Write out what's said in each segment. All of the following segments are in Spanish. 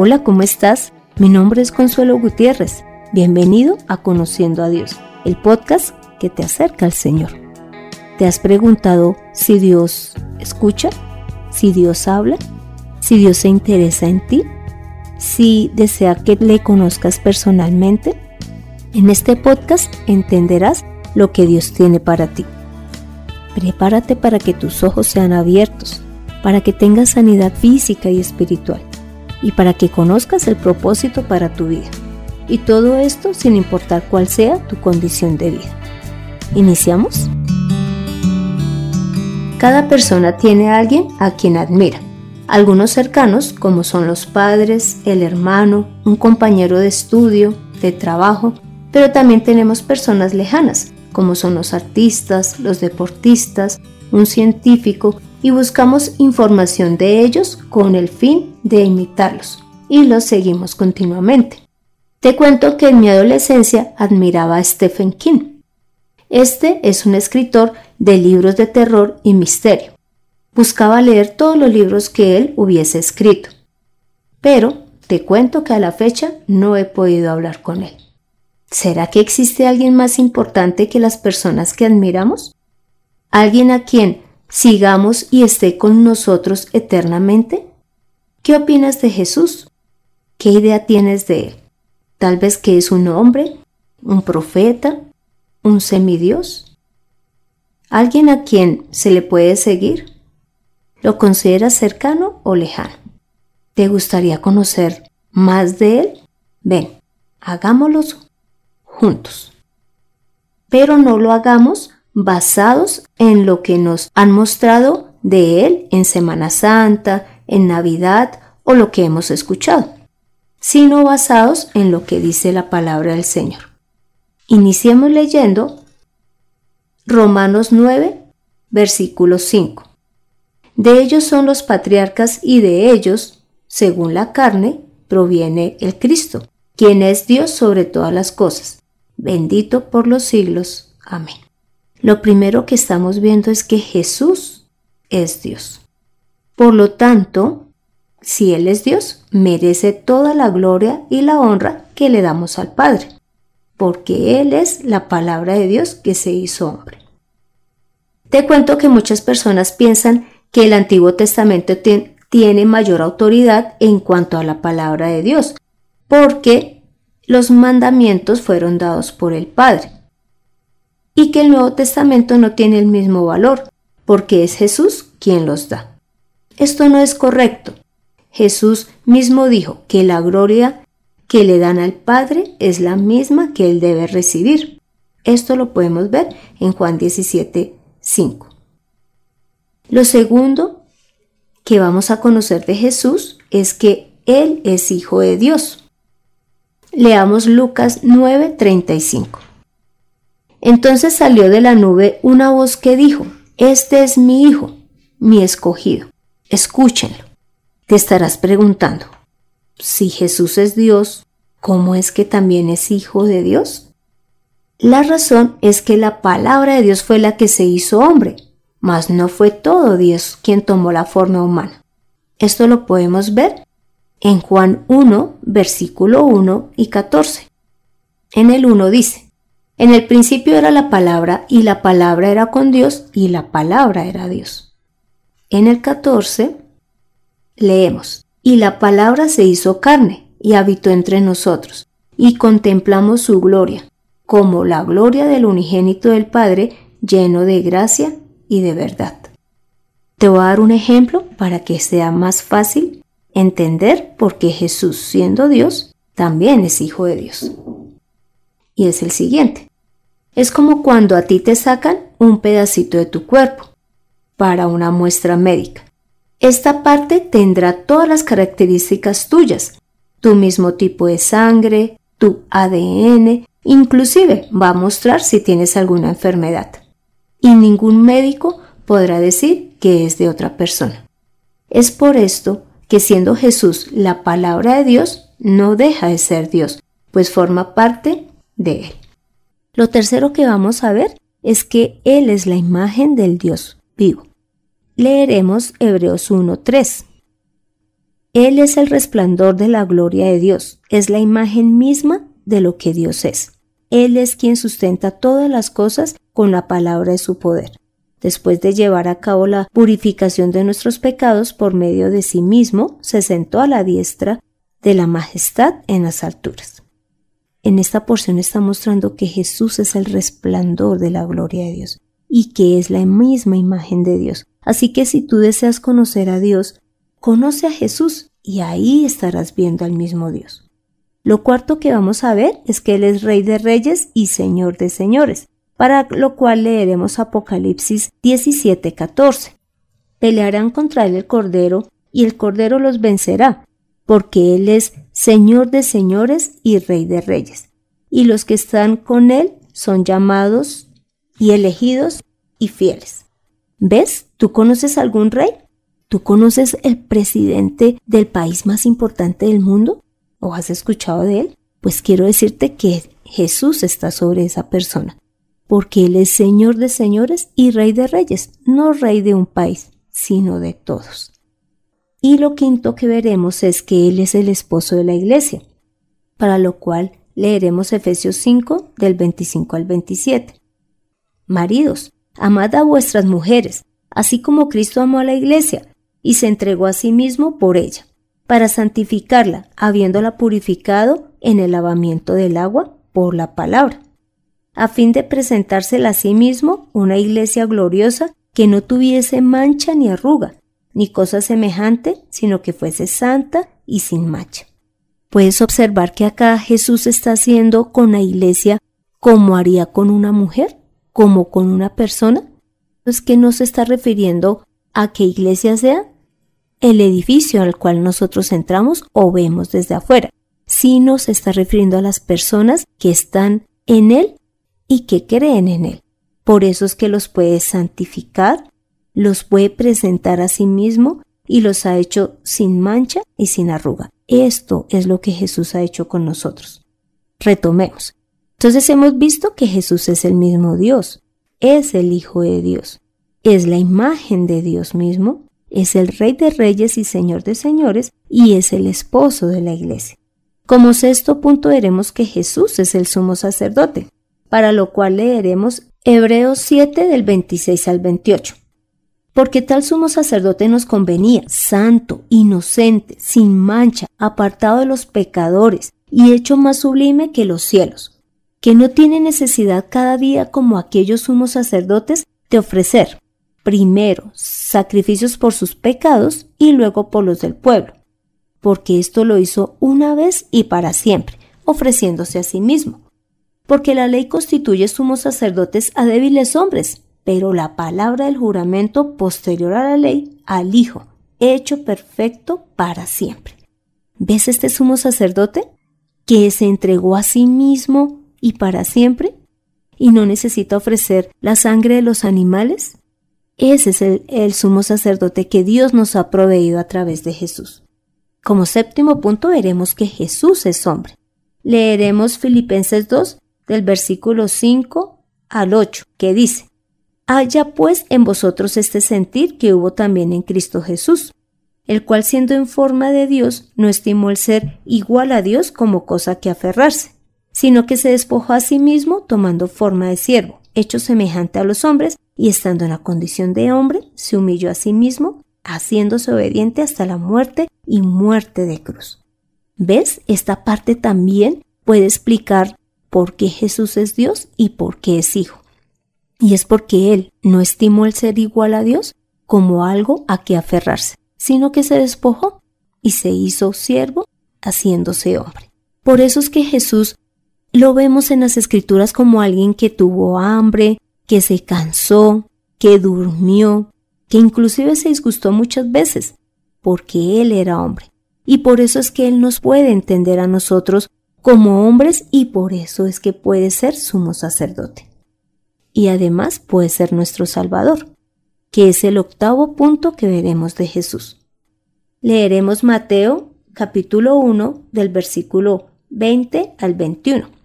Hola, ¿cómo estás? Mi nombre es Consuelo Gutiérrez. Bienvenido a Conociendo a Dios, el podcast que te acerca al Señor. ¿Te has preguntado si Dios escucha? ¿Si Dios habla? ¿Si Dios se interesa en ti? ¿Si desea que le conozcas personalmente? En este podcast entenderás lo que Dios tiene para ti. Prepárate para que tus ojos sean abiertos, para que tengas sanidad física y espiritual y para que conozcas el propósito para tu vida. Y todo esto sin importar cuál sea tu condición de vida. ¿Iniciamos? Cada persona tiene a alguien a quien admira. Algunos cercanos, como son los padres, el hermano, un compañero de estudio, de trabajo, pero también tenemos personas lejanas, como son los artistas, los deportistas, un científico, y buscamos información de ellos con el fin de imitarlos, y los seguimos continuamente. Te cuento que en mi adolescencia admiraba a Stephen King. Este es un escritor de libros de terror y misterio. Buscaba leer todos los libros que él hubiese escrito. Pero te cuento que a la fecha no he podido hablar con él. ¿Será que existe alguien más importante que las personas que admiramos? ¿Alguien a quien sigamos y esté con nosotros eternamente? ¿Qué opinas de Jesús? ¿Qué idea tienes de él? Tal vez que es un hombre, un profeta, un semidios. ¿Alguien a quien se le puede seguir? ¿Lo consideras cercano o lejano? ¿Te gustaría conocer más de él? Ven, hagámoslo juntos. Pero no lo hagamos basados en lo que nos han mostrado de Él en Semana Santa, en Navidad o lo que hemos escuchado, sino basados en lo que dice la palabra del Señor. Iniciemos leyendo Romanos 9, versículo 5. De ellos son los patriarcas y de ellos, según la carne, proviene el Cristo, quien es Dios sobre todas las cosas bendito por los siglos. Amén. Lo primero que estamos viendo es que Jesús es Dios. Por lo tanto, si Él es Dios, merece toda la gloria y la honra que le damos al Padre, porque Él es la palabra de Dios que se hizo hombre. Te cuento que muchas personas piensan que el Antiguo Testamento tiene mayor autoridad en cuanto a la palabra de Dios, porque los mandamientos fueron dados por el Padre. Y que el Nuevo Testamento no tiene el mismo valor, porque es Jesús quien los da. Esto no es correcto. Jesús mismo dijo que la gloria que le dan al Padre es la misma que él debe recibir. Esto lo podemos ver en Juan 17, 5. Lo segundo que vamos a conocer de Jesús es que Él es Hijo de Dios. Leamos Lucas 9:35. Entonces salió de la nube una voz que dijo, Este es mi Hijo, mi escogido, escúchenlo. Te estarás preguntando, si Jesús es Dios, ¿cómo es que también es Hijo de Dios? La razón es que la palabra de Dios fue la que se hizo hombre, mas no fue todo Dios quien tomó la forma humana. Esto lo podemos ver en Juan 1, versículo 1 y 14. En el 1 dice, en el principio era la palabra y la palabra era con Dios y la palabra era Dios. En el 14 leemos, y la palabra se hizo carne y habitó entre nosotros, y contemplamos su gloria, como la gloria del unigénito del Padre, lleno de gracia y de verdad. Te voy a dar un ejemplo para que sea más fácil entender por qué Jesús, siendo Dios, también es hijo de Dios. Y es el siguiente. Es como cuando a ti te sacan un pedacito de tu cuerpo para una muestra médica. Esta parte tendrá todas las características tuyas, tu mismo tipo de sangre, tu ADN, inclusive va a mostrar si tienes alguna enfermedad. Y ningún médico podrá decir que es de otra persona. Es por esto que siendo Jesús la palabra de Dios, no deja de ser Dios, pues forma parte de Él. Lo tercero que vamos a ver es que Él es la imagen del Dios vivo. Leeremos Hebreos 1.3. Él es el resplandor de la gloria de Dios, es la imagen misma de lo que Dios es. Él es quien sustenta todas las cosas con la palabra de su poder. Después de llevar a cabo la purificación de nuestros pecados por medio de sí mismo, se sentó a la diestra de la majestad en las alturas. En esta porción está mostrando que Jesús es el resplandor de la gloria de Dios y que es la misma imagen de Dios. Así que si tú deseas conocer a Dios, conoce a Jesús y ahí estarás viendo al mismo Dios. Lo cuarto que vamos a ver es que Él es Rey de Reyes y Señor de Señores, para lo cual leeremos Apocalipsis 17:14. Pelearán contra Él el Cordero y el Cordero los vencerá, porque Él es Señor de Señores y Rey de Reyes. Y los que están con Él son llamados y elegidos y fieles. ¿Ves? ¿Tú conoces algún rey? ¿Tú conoces el presidente del país más importante del mundo? ¿O has escuchado de él? Pues quiero decirte que Jesús está sobre esa persona, porque Él es Señor de señores y Rey de reyes, no Rey de un país, sino de todos. Y lo quinto que veremos es que Él es el esposo de la iglesia, para lo cual leeremos Efesios 5 del 25 al 27. Maridos, amad a vuestras mujeres, así como Cristo amó a la iglesia y se entregó a sí mismo por ella, para santificarla, habiéndola purificado en el lavamiento del agua por la palabra, a fin de presentársela a sí mismo una iglesia gloriosa que no tuviese mancha ni arruga, ni cosa semejante, sino que fuese santa y sin mancha. Puedes observar que acá Jesús está haciendo con la iglesia como haría con una mujer como con una persona? Es que no se está refiriendo a qué iglesia sea el edificio al cual nosotros entramos o vemos desde afuera, sino se está refiriendo a las personas que están en él y que creen en él. Por eso es que los puede santificar, los puede presentar a sí mismo y los ha hecho sin mancha y sin arruga. Esto es lo que Jesús ha hecho con nosotros. Retomemos. Entonces hemos visto que Jesús es el mismo Dios, es el Hijo de Dios, es la imagen de Dios mismo, es el Rey de Reyes y Señor de Señores y es el esposo de la Iglesia. Como sexto punto veremos que Jesús es el sumo sacerdote, para lo cual leeremos Hebreos 7 del 26 al 28. Porque tal sumo sacerdote nos convenía, santo, inocente, sin mancha, apartado de los pecadores y hecho más sublime que los cielos que no tiene necesidad cada día como aquellos sumos sacerdotes de ofrecer, primero, sacrificios por sus pecados y luego por los del pueblo, porque esto lo hizo una vez y para siempre, ofreciéndose a sí mismo. Porque la ley constituye sumos sacerdotes a débiles hombres, pero la palabra del juramento posterior a la ley, al Hijo, hecho perfecto para siempre. ¿Ves este sumo sacerdote? Que se entregó a sí mismo y para siempre y no necesita ofrecer la sangre de los animales? Ese es el, sumo sacerdote que Dios nos ha proveído a través de Jesús. Como séptimo punto veremos que Jesús es hombre. Leeremos Filipenses 2 del versículo 5 al 8, que dice, Haya pues en vosotros este sentir que hubo también en Cristo Jesús, el cual siendo en forma de Dios no estimó el ser igual a Dios como cosa que aferrarse sino que se despojó a sí mismo tomando forma de siervo, hecho semejante a los hombres, y estando en la condición de hombre, se humilló a sí mismo, haciéndose obediente hasta la muerte y muerte de cruz. ¿Ves? Esta parte también puede explicar por qué Jesús es Dios y por qué es Hijo. Y es porque Él no estimó el ser igual a Dios como algo a que aferrarse, sino que se despojó y se hizo siervo haciéndose hombre. Por eso es que Jesús lo vemos en las escrituras como alguien que tuvo hambre, que se cansó, que durmió, que inclusive se disgustó muchas veces, porque Él era hombre. Y por eso es que Él nos puede entender a nosotros como hombres y por eso es que puede ser sumo sacerdote. Y además puede ser nuestro Salvador, que es el octavo punto que veremos de Jesús. Leeremos Mateo capítulo 1 del versículo 20 al 21.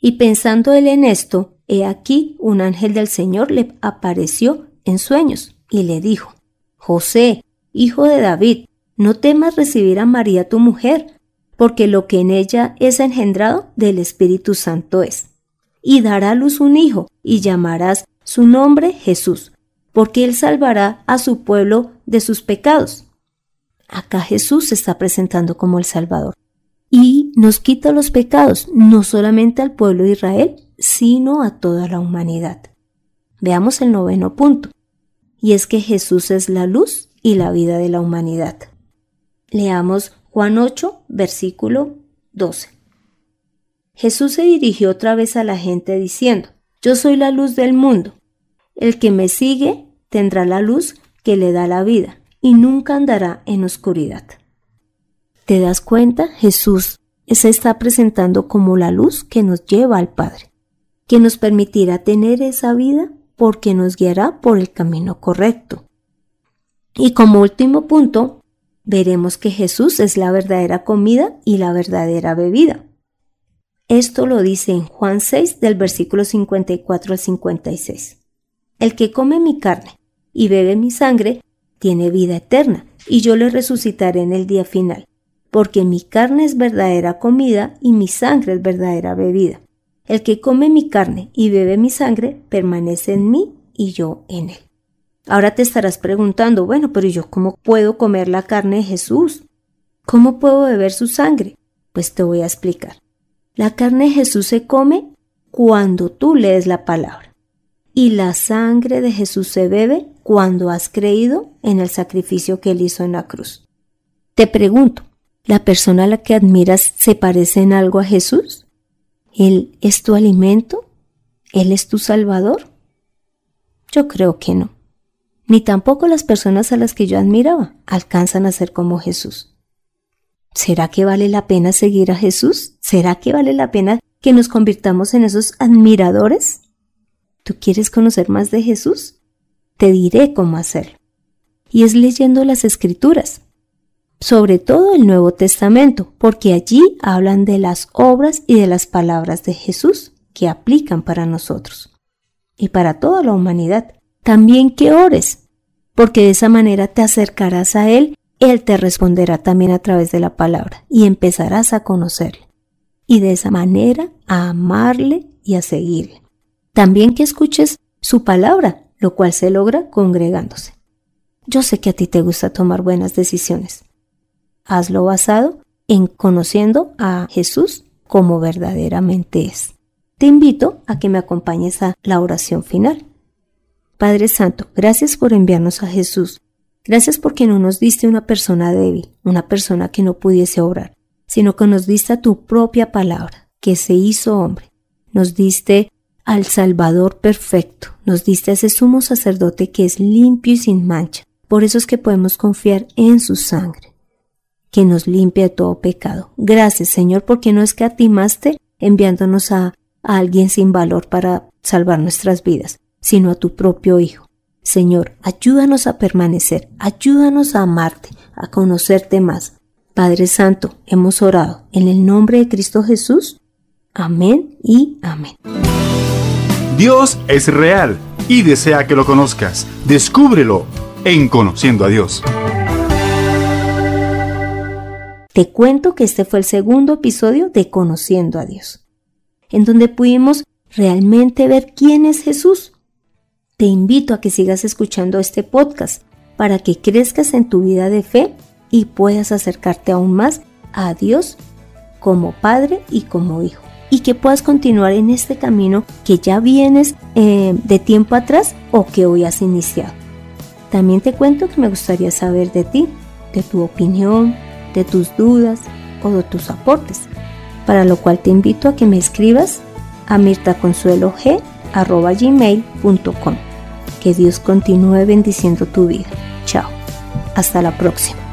Y pensando él en esto, he aquí un ángel del Señor le apareció en sueños y le dijo, José, hijo de David, no temas recibir a María tu mujer, porque lo que en ella es engendrado del Espíritu Santo es. Y dará a luz un hijo, y llamarás su nombre Jesús, porque él salvará a su pueblo de sus pecados. Acá Jesús se está presentando como el Salvador. Y nos quita los pecados, no solamente al pueblo de Israel, sino a toda la humanidad. Veamos el noveno punto. Y es que Jesús es la luz y la vida de la humanidad. Leamos Juan 8, versículo 12. Jesús se dirigió otra vez a la gente diciendo, Yo soy la luz del mundo. El que me sigue tendrá la luz que le da la vida y nunca andará en oscuridad. ¿Te das cuenta? Jesús se está presentando como la luz que nos lleva al Padre, que nos permitirá tener esa vida porque nos guiará por el camino correcto. Y como último punto, veremos que Jesús es la verdadera comida y la verdadera bebida. Esto lo dice en Juan 6 del versículo 54 al 56. El que come mi carne y bebe mi sangre tiene vida eterna, y yo le resucitaré en el día final, porque mi carne es verdadera comida y mi sangre es verdadera bebida. El que come mi carne y bebe mi sangre permanece en mí y yo en él. Ahora te estarás preguntando, bueno, pero yo cómo puedo comer la carne de Jesús? ¿Cómo puedo beber su sangre? Pues te voy a explicar. La carne de Jesús se come cuando tú lees la palabra. Y la sangre de Jesús se bebe cuando has creído en el sacrificio que él hizo en la cruz. Te pregunto, ¿la persona a la que admiras se parece en algo a Jesús? ¿Él es tu alimento? ¿Él es tu salvador? Yo creo que no. Ni tampoco las personas a las que yo admiraba alcanzan a ser como Jesús. ¿Será que vale la pena seguir a Jesús? ¿Será que vale la pena que nos convirtamos en esos admiradores? ¿Tú quieres conocer más de Jesús? te diré cómo hacerlo. Y es leyendo las escrituras, sobre todo el Nuevo Testamento, porque allí hablan de las obras y de las palabras de Jesús que aplican para nosotros y para toda la humanidad. También que ores, porque de esa manera te acercarás a Él, Él te responderá también a través de la palabra y empezarás a conocerle. Y de esa manera a amarle y a seguirle. También que escuches su palabra, lo cual se logra congregándose. Yo sé que a ti te gusta tomar buenas decisiones. Hazlo basado en conociendo a Jesús como verdaderamente es. Te invito a que me acompañes a la oración final. Padre Santo, gracias por enviarnos a Jesús. Gracias porque no nos diste una persona débil, una persona que no pudiese obrar, sino que nos diste tu propia palabra, que se hizo hombre. Nos diste al Salvador perfecto, nos diste a ese sumo sacerdote que es limpio y sin mancha. Por eso es que podemos confiar en su sangre, que nos limpia de todo pecado. Gracias, Señor, porque no escatimaste enviándonos a, a alguien sin valor para salvar nuestras vidas, sino a tu propio Hijo. Señor, ayúdanos a permanecer, ayúdanos a amarte, a conocerte más. Padre Santo, hemos orado en el nombre de Cristo Jesús. Amén y amén. Dios es real y desea que lo conozcas. Descúbrelo en Conociendo a Dios. Te cuento que este fue el segundo episodio de Conociendo a Dios, en donde pudimos realmente ver quién es Jesús. Te invito a que sigas escuchando este podcast para que crezcas en tu vida de fe y puedas acercarte aún más a Dios como Padre y como Hijo y que puedas continuar en este camino que ya vienes eh, de tiempo atrás o que hoy has iniciado. También te cuento que me gustaría saber de ti, de tu opinión, de tus dudas o de tus aportes, para lo cual te invito a que me escribas a mirtaconsuelog.gmail.com. Que Dios continúe bendiciendo tu vida. Chao. Hasta la próxima.